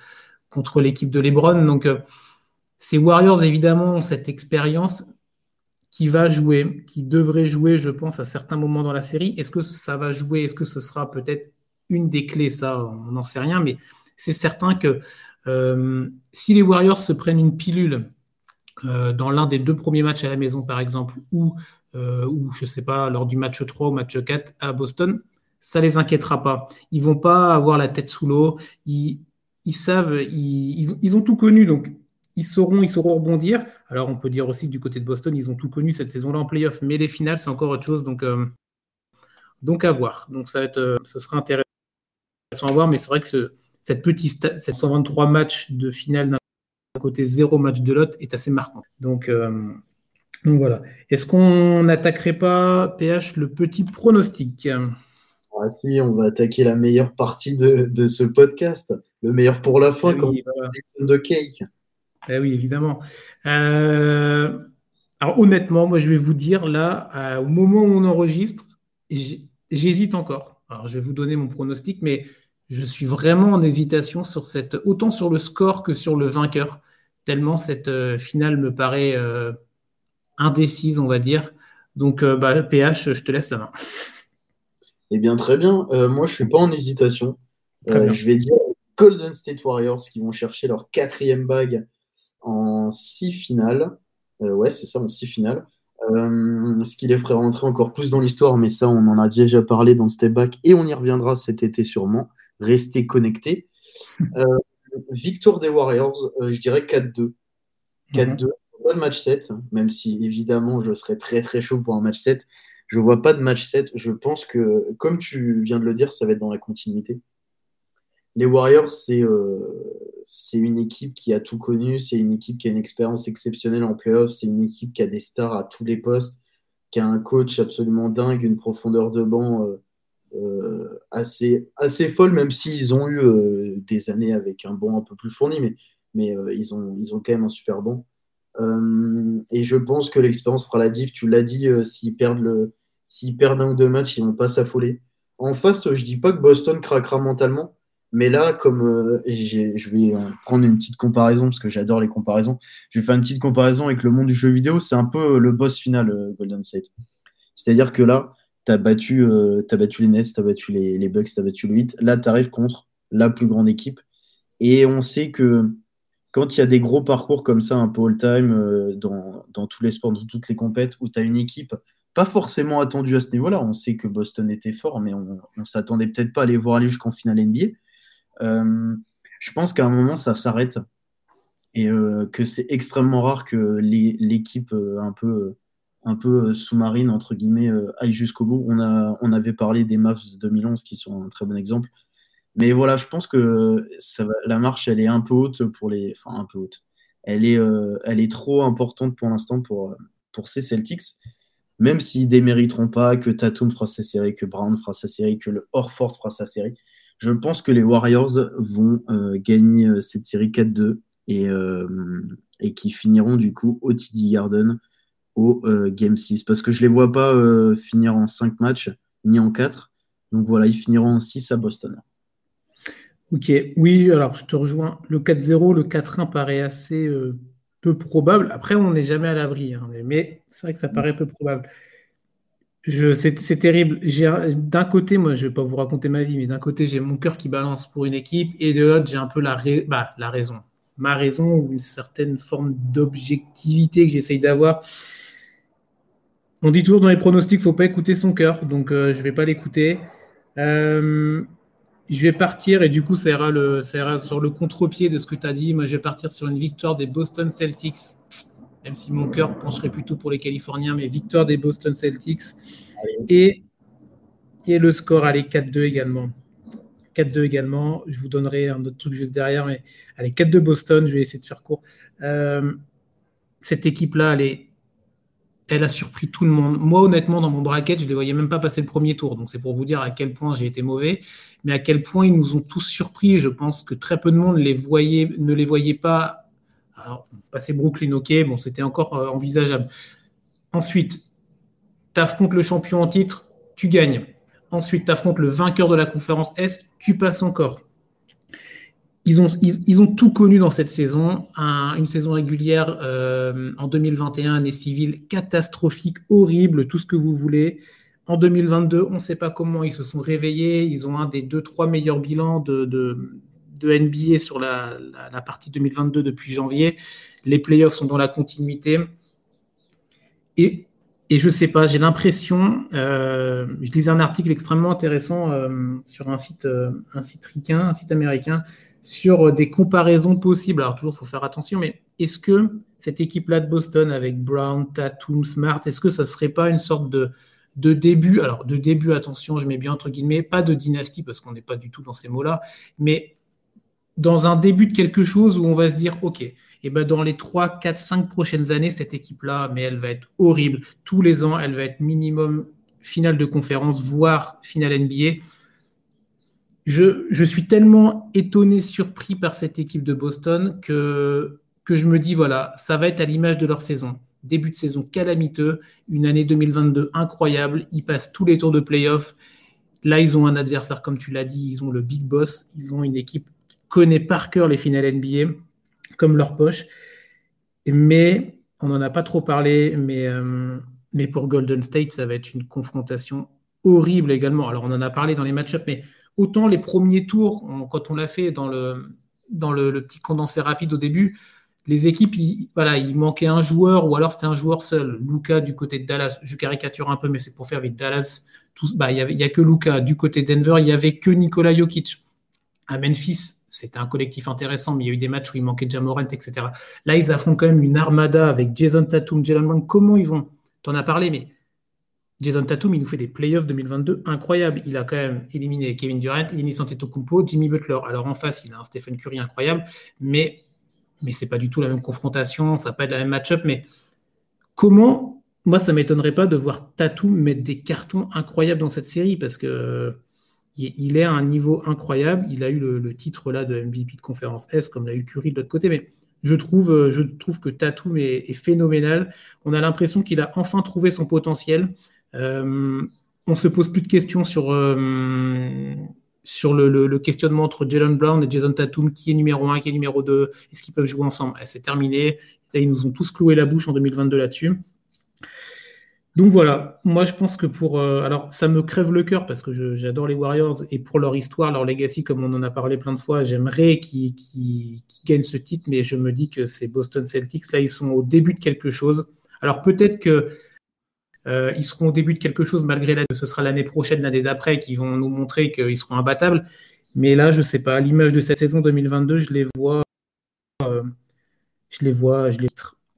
contre l'équipe de LeBron. Donc, euh, ces Warriors, évidemment, ont cette expérience qui va jouer, qui devrait jouer, je pense, à certains moments dans la série. Est-ce que ça va jouer? Est-ce que ce sera peut-être une des clés Ça, on n'en sait rien, mais c'est certain que euh, si les Warriors se prennent une pilule euh, dans l'un des deux premiers matchs à la maison, par exemple, ou, ou je ne sais pas, lors du match 3 ou match 4 à Boston, ça les inquiétera pas. Ils vont pas avoir la tête sous l'eau. Ils, savent, ils, ont tout connu, donc ils sauront, ils sauront rebondir. Alors on peut dire aussi que du côté de Boston, ils ont tout connu cette saison-là en playoff, mais les finales, c'est encore autre chose. Donc, euh, donc à voir. Donc ça va être, euh, ce sera intéressant à voir, mais c'est vrai que cette petite, cette 123 matchs de finale d'un côté, zéro match de l'autre est assez marquant. Donc, euh, donc voilà. Est-ce qu'on n'attaquerait pas, PH, le petit pronostic? Ah, si, on va attaquer la meilleure partie de, ce podcast. Le meilleur pour la fin, eh comme de cake. Eh oui, évidemment. Euh, alors honnêtement, moi je vais vous dire là, euh, au moment où on enregistre, j'hésite encore. Alors je vais vous donner mon pronostic, mais je suis vraiment en hésitation sur cette, autant sur le score que sur le vainqueur, tellement cette euh, finale me paraît indécise, on va dire. Donc, bah, PH, je te laisse la main. Eh bien, très bien. Euh, moi, je ne suis pas en hésitation. Euh, je vais dire Golden State Warriors qui vont chercher leur quatrième bague en six finales. Euh, ouais, c'est ça, en six finales. ce qui les ferait rentrer encore plus dans l'histoire, mais ça, on en a déjà parlé dans Step Back et on y reviendra cet été sûrement. Restez connectés. victoire des Warriors, je dirais 4-2. 4-2. Pas de match 7, même si évidemment je serais très très chaud pour un match 7. Je ne vois pas de match 7. Je pense que, comme tu viens de le dire, ça va être dans la continuité. Les Warriors, euh, c'est une équipe qui a tout connu, c'est une équipe qui a une expérience exceptionnelle en playoff, c'est une équipe qui a des stars à tous les postes, qui a un coach absolument dingue, une profondeur de banc euh, euh, assez, assez folle, même s'ils ont eu des années avec un banc un peu plus fourni, mais, mais ils, ont, ils ont quand même un super banc. et je pense que l'expérience fera la diff. Tu l'as dit, s'ils perdent le, S'ils perdent un ou deux matchs, ils vont pas s'affoler. En face, je dis pas que Boston craquera mentalement, mais là, comme euh, je vais prendre une petite comparaison, parce que j'adore les comparaisons, je vais faire une petite comparaison avec le monde du jeu vidéo, c'est un peu le boss final euh, Golden State. C'est-à-dire que là, tu as, battu, euh, battu les Nets, tu as battu les, Bucks, tu as battu le 8. Là, tu arrives contre la plus grande équipe. Et on sait que quand il y a des gros parcours comme ça, un peu all-time, dans, dans, tous les sports, dans toutes les compètes, où tu as une équipe pas forcément attendu à ce niveau-là. On sait que Boston était fort, mais on ne s'attendait peut-être pas à les voir aller jusqu'en finale NBA. Euh, je pense qu'à un moment, ça s'arrête et euh, que c'est extrêmement rare que l'équipe euh, un peu, un peu sous-marine, entre guillemets, aille jusqu'au bout. On, a, on avait parlé des Mavs de 2011 qui sont un très bon exemple. Mais voilà, je pense que la marche, elle est un peu haute pour les. Enfin, un peu haute. Elle est, elle est trop importante pour l'instant pour, pour ces Celtics même s'ils démériteront pas, que Tatum fera sa série, que Brown fera sa série, que le Horford fera sa série, je pense que les Warriors vont euh, gagner euh, cette série 4-2 et, euh, et qui finiront du coup au TD Garden au Game 6. Parce que je ne les vois pas finir en 5 matchs ni en 4. Donc voilà, ils finiront en 6 à Boston. Ok, oui, alors je te rejoins. Le 4-0, le 4-1 paraît assez peu probable. Après, on n'est jamais à l'abri, hein, mais c'est vrai que ça mm. paraît peu probable. C'est terrible. D'un côté, moi, je ne vais pas vous raconter ma vie, mais d'un côté, j'ai mon cœur qui balance pour une équipe, et de l'autre, j'ai un peu la, bah, la raison. ma raison ou une certaine forme d'objectivité que j'essaye d'avoir. On dit toujours dans les pronostics, il ne faut pas écouter son cœur, donc je ne vais pas l'écouter. je vais partir, et du coup, ça ira, le, ça ira sur le contre-pied de ce que tu as dit. Moi, je vais partir sur une victoire des Boston Celtics même si mon cœur pencherait plutôt pour les Californiens, mais victoire des Boston Celtics. Et, et le score, allez, 4-2 également. 4-2 également. Je vous donnerai un autre truc juste derrière, mais allez, 4-2 Boston, je vais essayer de faire court. Euh, cette équipe-là, elle, elle a surpris tout le monde. Moi, honnêtement, dans mon bracket, je ne les voyais même pas passer le premier tour. Donc, c'est pour vous dire à quel point j'ai été mauvais, mais à quel point ils nous ont tous surpris. Je pense que très peu de monde ne les voyait pas alors, passer Brooklyn, ok, bon, c'était encore euh, envisageable. Ensuite, tu affrontes le champion en titre, tu gagnes. Ensuite, tu affrontes le vainqueur de la conférence S, tu passes encore. Ils ont, ils, ont tout connu dans cette saison. une saison régulière euh, en 2021, année civile catastrophique, horrible, tout ce que vous voulez. En 2022, on ne sait pas comment ils se sont réveillés. Ils ont un des deux, trois meilleurs bilans de, de NBA sur la, partie 2022 depuis janvier. Les playoffs sont dans la continuité. Et, et je ne sais pas, j'ai l'impression, euh, je lisais un article extrêmement intéressant euh, sur un site, un site ricain, un site américain, sur des comparaisons possibles. Alors toujours, il faut faire attention, mais est-ce que cette équipe-là de Boston avec Brown, Tatum, Smart, est-ce que ça ne serait pas une sorte de, de début, alors de début, attention, je mets bien entre guillemets, pas de dynastie parce qu'on n'est pas du tout dans ces mots-là, mais dans un début de quelque chose où on va se dire, OK, et eh ben dans les 3, 4, 5 prochaines années, cette équipe-là, mais elle va être horrible. Tous les ans, elle va être minimum finale de conférence, voire finale NBA. Je, suis tellement étonné, surpris par cette équipe de Boston que, je me dis, voilà, ça va être à l'image de leur saison. Début de saison calamiteux, une année 2022 incroyable, ils passent tous les tours de playoff. Là, ils ont un adversaire, comme tu l'as dit, ils ont le big boss, ils ont une équipe connaît par cœur les finales NBA comme leur poche. Mais on n'en a pas trop parlé, mais, euh, mais pour Golden State, ça va être une confrontation horrible également. Alors, on en a parlé dans les match-ups, mais autant les premiers tours, quand on l'a fait dans, le, dans le, petit condensé rapide au début, les équipes, il, voilà, il manquait un joueur ou alors c'était un joueur seul. Luca du côté de Dallas, je caricature un peu, mais c'est pour faire vite. Dallas, bah, il n'y a que Luca. Du côté de Denver, il n'y avait que Nikola Jokic. À Memphis, c'était un collectif intéressant, mais il y a eu des matchs où il manquait Jamorant, etc. Là, ils affrontent quand même une armada avec Jason Tatum, Jalen Brown. Comment ils vont? T'en as parlé, mais Jason Tatum, il nous fait des playoffs 2022 incroyables. Il a quand même éliminé Kevin Durant, Yannis Antetokounmpo, Jimmy Butler. Alors en face, il a un Stephen Curry incroyable, mais mais c'est pas du tout la même confrontation, ça pas être la même match-up. Mais comment Moi, ça m'étonnerait pas de voir Tatum mettre des cartons incroyables dans cette série parce que il est à un niveau incroyable. Il a eu le, titre là de MVP de conférence S, comme l'a eu Curry de l'autre côté, mais je trouve, euh, je trouve que Tatum est, phénoménal. On a l'impression qu'il a enfin trouvé son potentiel. Euh, on se pose plus de questions sur, euh, sur le, questionnement entre Jalen Brown et Jason Tatum, qui est numéro 1, qui est numéro 2, est-ce qu'ils peuvent jouer ensemble eh, C'est terminé. ils nous ont tous cloué la bouche en 2022 là-dessus. Donc voilà, moi je pense que pour. Euh, alors ça me crève le cœur parce que j'adore les Warriors et pour leur histoire, leur legacy, comme on en a parlé plein de fois, j'aimerais qu'ils gagnent ce titre, mais je me dis que ces Boston Celtics, là, ils sont au début de quelque chose. Alors peut-être que. Euh, ils seront au début de quelque chose malgré que ce sera l'année prochaine, l'année d'après, qui vont nous montrer qu'ils seront imbattables. Mais là, je ne sais pas, l'image de cette saison 2022, je les vois, euh, je les vois, je les.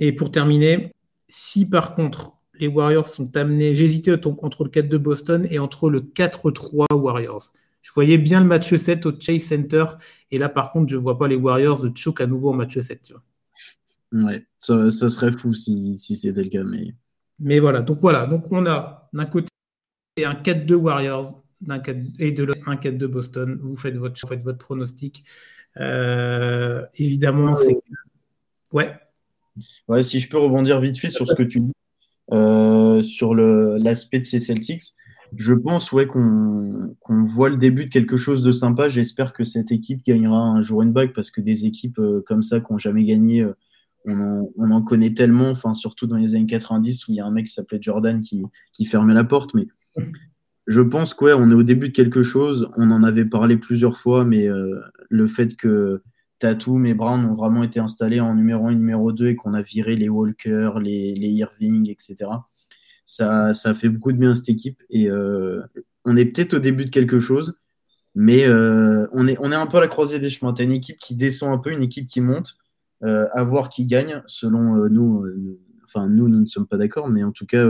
Et pour terminer, si par contre les Warriors sont amenés. J'hésitais entre le 4 de Boston et entre le 4-3 Warriors. Je voyais bien le match 7 au Chase Center. Et là, par contre, je ne vois pas les Warriors choke à nouveau au match 7. Tu. Ouais, ça, serait fou si, si c'était le cas. Mais... mais voilà, donc voilà. Donc on a d'un côté un 4-2 Warriors et de l'autre un 4-2 Boston. Vous faites votre, vous faites votre pronostic. Euh, évidemment, c'est. Ouais. Ouais, si je peux rebondir vite fait sur ce que tu dis. Euh, sur l'aspect de ces Celtics. Je pense ouais, qu'on voit le début de quelque chose de sympa. J'espère que cette équipe gagnera un jour une bague parce que des équipes euh, comme ça qui n'ont jamais gagné, euh, on en, connaît tellement, enfin, surtout dans les années 90 où il y a un mec qui s'appelait Jordan qui, fermait la porte. Mais je pense qu'on est au début de quelque chose. On en avait parlé plusieurs fois, mais le fait que Tatum et Brown ont vraiment été installés en numéro 1 numéro 2 et qu'on a viré les Walker, les, Irving, etc. Ça, fait beaucoup de bien à cette équipe et euh, on est peut-être au début de quelque chose, mais euh, on, est, un peu à la croisée des chemins. Tu as une équipe qui descend un peu, une équipe qui monte, euh, à voir qui gagne. Selon nous, enfin nous, nous ne sommes pas d'accord, mais en tout cas,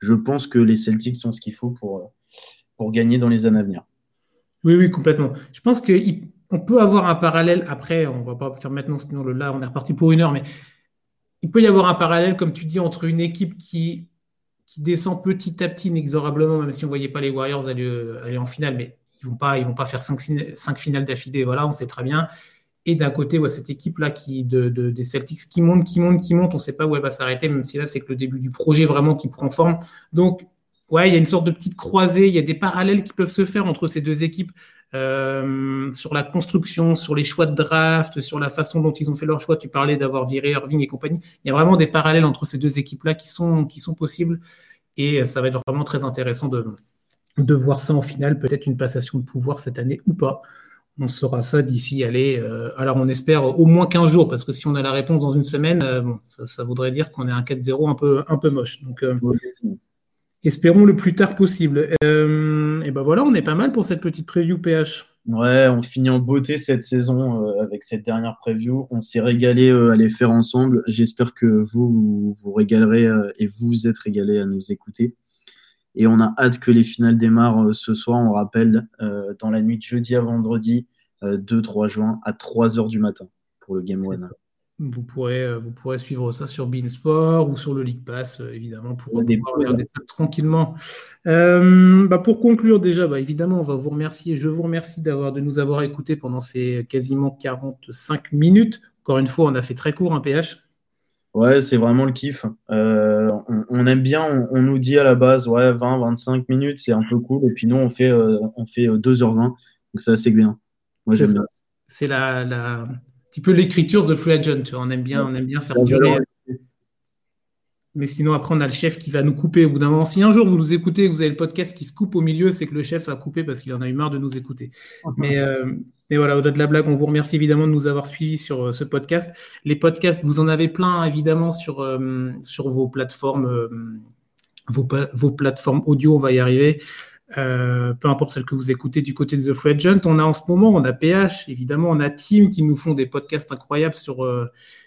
je pense que les Celtics sont ce qu'il faut pour, pour gagner dans les années à venir. Oui, oui, complètement. Je pense qu'on peut avoir un parallèle. Après, on ne va pas faire maintenant, sinon là, on est reparti pour une heure, mais il peut y avoir un parallèle, comme tu dis, entre une équipe qui, qui descend petit à petit, inexorablement, même si on ne voyait pas les Warriors aller, en finale, mais ils ne vont, pas, vont pas faire cinq, cinq finales d'affilée, voilà, on sait très bien. Et d'un côté, cette équipe-là qui, de, des Celtics qui monte, qui monte, qui monte, on ne sait pas où elle va s'arrêter, même si là, c'est que le début du projet vraiment qui prend forme. Donc, ouais, il y a une sorte de petite croisée, il y a des parallèles qui peuvent se faire entre ces deux équipes euh, sur la construction, sur les choix de draft, sur la façon dont ils ont fait leur choix. Tu parlais d'avoir viré Irving et compagnie. Il y a vraiment des parallèles entre ces deux équipes-là qui sont, qui sont possibles et ça va être vraiment très intéressant de, de voir ça en finale, peut-être une passation de pouvoir cette année ou pas. On saura ça d'ici, allez, euh, alors on espère au moins 15 jours, parce que si on a la réponse dans une semaine, euh, bon, ça, voudrait dire qu'on est un 4-0 un peu, un peu moche. Donc, espérons le plus tard possible. Euh, et ben voilà, on est pas mal pour cette petite preview PH. Ouais, on finit en beauté cette saison euh, avec cette dernière preview. On s'est régalé euh, à les faire ensemble. J'espère que vous, vous, régalerez et vous êtes régalés à nous écouter. Et on a hâte que les finales démarrent ce soir. On rappelle, dans la nuit de jeudi à vendredi, 2-3 juin, à 3h du matin pour le Game One. Vous pourrez, euh, vous pourrez suivre ça sur Beansport ou sur le League Pass, euh, évidemment, pour regarder ça tranquillement. Euh, bah, pour conclure, déjà, bah, évidemment, on va vous remercier. Je vous remercie d'avoir, de nous avoir écoutés pendant ces quasiment 45 minutes. Encore une fois, on a fait très court un PH. Ouais, c'est vraiment le kiff. on, aime bien, on, nous dit à la base, ouais, 20, 25 minutes, c'est un peu cool. Et puis nous, on fait, on fait 2h20. Donc c'est assez bien. Moi, j'aime bien. C'est la, la petit peu l'écriture de Free Agent. On aime bien, on aime bien faire durer. Mais sinon, après, on a le chef qui va nous couper au bout d'un moment. Si un jour vous nous écoutez, vous avez le podcast qui se coupe au milieu, c'est que le chef a coupé parce qu'il en a eu marre de nous écouter. mais, euh, mais voilà, au-delà de la blague, on vous remercie évidemment de nous avoir suivis sur euh, ce podcast. Les podcasts, vous en avez plein évidemment sur, euh, vos plateformes, vos, vos plateformes audio. On va y arriver. Euh, peu importe celle que vous écoutez du côté de The Free Agent. On a en ce moment, on a PH, évidemment, on a Team qui nous font des podcasts incroyables sur, euh,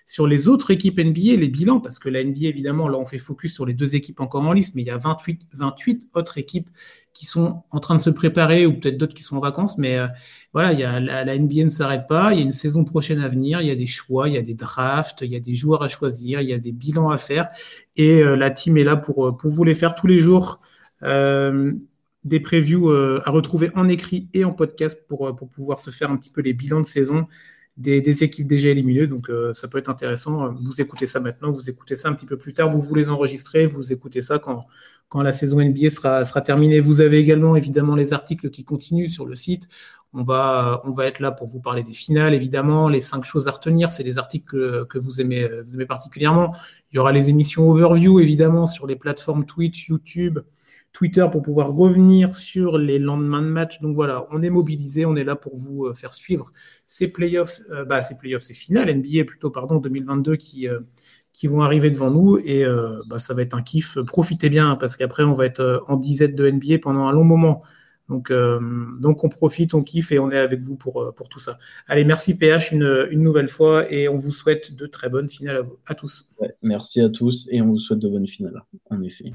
sur les autres équipes NBA, les bilans, parce que la NBA, évidemment, là, on fait focus sur les deux équipes encore en liste, mais il y a 28, 28 autres équipes qui sont en train de se préparer ou peut-être d'autres qui sont en vacances, mais euh, voilà, la, NBA ne s'arrête pas, il y a une saison prochaine à venir, il y a des choix, il y a des drafts, il y a des joueurs à choisir, il y a des bilans à faire, et la team est là pour, pour vous les faire tous les jours. Euh, des previews euh, à retrouver en écrit et en podcast pour, euh, pour pouvoir se faire un petit peu les bilans de saison des, équipes déjà éliminées. Donc euh, ça peut être intéressant. Vous écoutez ça maintenant, vous écoutez ça un petit peu plus tard, vous les enregistrez, vous écoutez ça quand, quand la saison NBA sera, sera terminée. Vous avez également évidemment les articles qui continuent sur le site. On va, on va être là pour vous parler des finales, évidemment. Les cinq choses à retenir, c'est des articles que, que, vous, aimez, vous aimez particulièrement. Il y aura les émissions overview, évidemment, sur les plateformes Twitch, YouTube, Twitter pour pouvoir revenir sur les lendemains de match. Donc voilà, on est mobilisé, on est là pour vous euh, faire suivre ces playoffs, euh, bah, ces playoffs, ces finales NBA plutôt, pardon, 2022 qui, euh, qui vont arriver devant nous et bah, ça va être un kiff. Profitez bien parce qu'après on va être en disette de NBA pendant un long moment. Donc, donc on profite, on kiffe et on est avec vous pour, pour tout ça. Allez, merci PH une, une, nouvelle fois et on vous souhaite de très bonnes finales à, vous, à tous. merci à tous et on vous souhaite de bonnes finales, en effet.